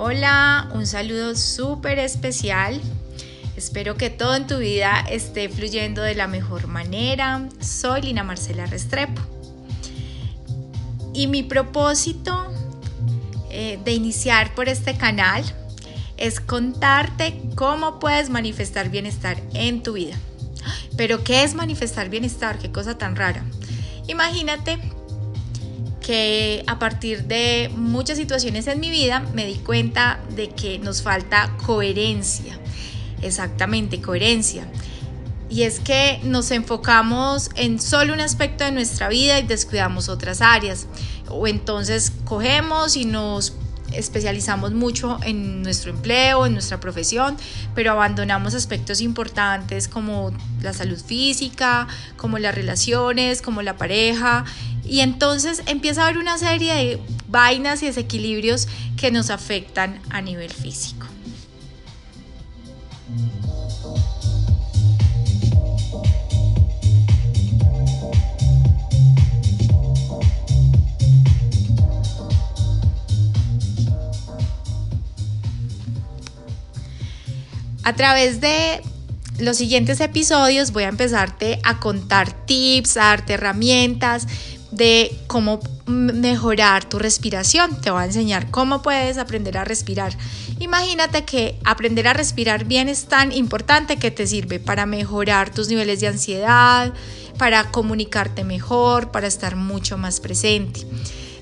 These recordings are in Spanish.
Hola, un saludo súper especial. Espero que todo en tu vida esté fluyendo de la mejor manera. Soy Lina Marcela Restrepo. Y mi propósito eh, de iniciar por este canal es contarte cómo puedes manifestar bienestar en tu vida. Pero ¿qué es manifestar bienestar? Qué cosa tan rara. Imagínate que a partir de muchas situaciones en mi vida me di cuenta de que nos falta coherencia. Exactamente, coherencia. Y es que nos enfocamos en solo un aspecto de nuestra vida y descuidamos otras áreas. O entonces cogemos y nos especializamos mucho en nuestro empleo, en nuestra profesión, pero abandonamos aspectos importantes como la salud física, como las relaciones, como la pareja, y entonces empieza a haber una serie de vainas y desequilibrios que nos afectan a nivel físico. A través de los siguientes episodios voy a empezarte a contar tips, a darte herramientas de cómo mejorar tu respiración. Te voy a enseñar cómo puedes aprender a respirar. Imagínate que aprender a respirar bien es tan importante que te sirve para mejorar tus niveles de ansiedad, para comunicarte mejor, para estar mucho más presente.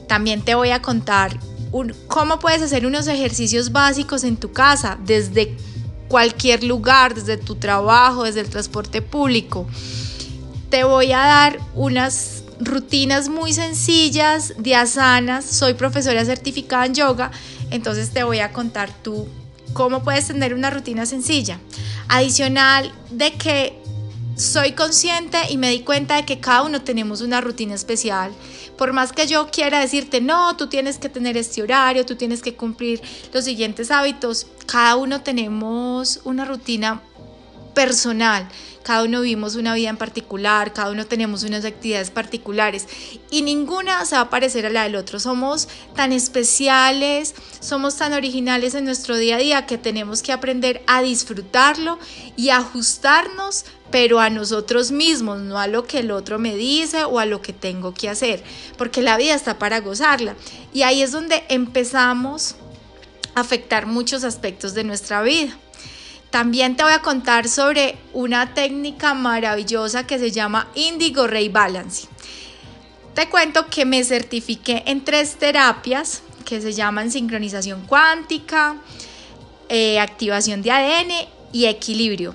También te voy a contar cómo puedes hacer unos ejercicios básicos en tu casa, desde cualquier lugar, desde tu trabajo, desde el transporte público. Te voy a dar unas rutinas muy sencillas de asanas. Soy profesora certificada en yoga, entonces te voy a contar tú cómo puedes tener una rutina sencilla. Adicional de que soy consciente y me di cuenta de que cada uno tenemos una rutina especial. Por más que yo quiera decirte, no, tú tienes que tener este horario, tú tienes que cumplir los siguientes hábitos, cada uno tenemos una rutina personal, cada uno vivimos una vida en particular, cada uno tenemos unas actividades particulares y ninguna se va a parecer a la del otro. Somos tan especiales, somos tan originales en nuestro día a día que tenemos que aprender a disfrutarlo y ajustarnos pero a nosotros mismos, no a lo que el otro me dice o a lo que tengo que hacer, porque la vida está para gozarla. Y ahí es donde empezamos a afectar muchos aspectos de nuestra vida. También te voy a contar sobre una técnica maravillosa que se llama Indigo Ray Balance. Te cuento que me certifiqué en tres terapias que se llaman sincronización cuántica, eh, activación de ADN y equilibrio.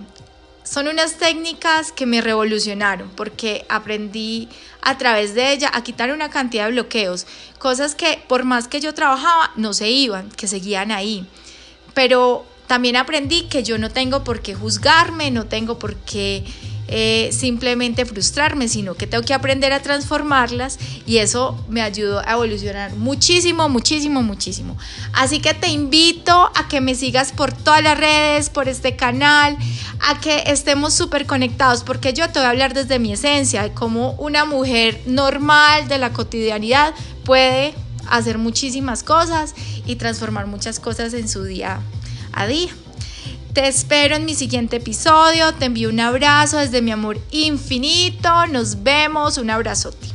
Son unas técnicas que me revolucionaron porque aprendí a través de ella a quitar una cantidad de bloqueos, cosas que por más que yo trabajaba no se iban, que seguían ahí. Pero también aprendí que yo no tengo por qué juzgarme, no tengo por qué eh, simplemente frustrarme, sino que tengo que aprender a transformarlas y eso me ayudó a evolucionar muchísimo, muchísimo, muchísimo. Así que te invito a que me sigas por todas las redes, por este canal, a que estemos súper conectados, porque yo te voy a hablar desde mi esencia, de cómo una mujer normal de la cotidianidad puede hacer muchísimas cosas y transformar muchas cosas en su día a día. Te espero en mi siguiente episodio. Te envío un abrazo desde mi amor infinito. Nos vemos. Un abrazote.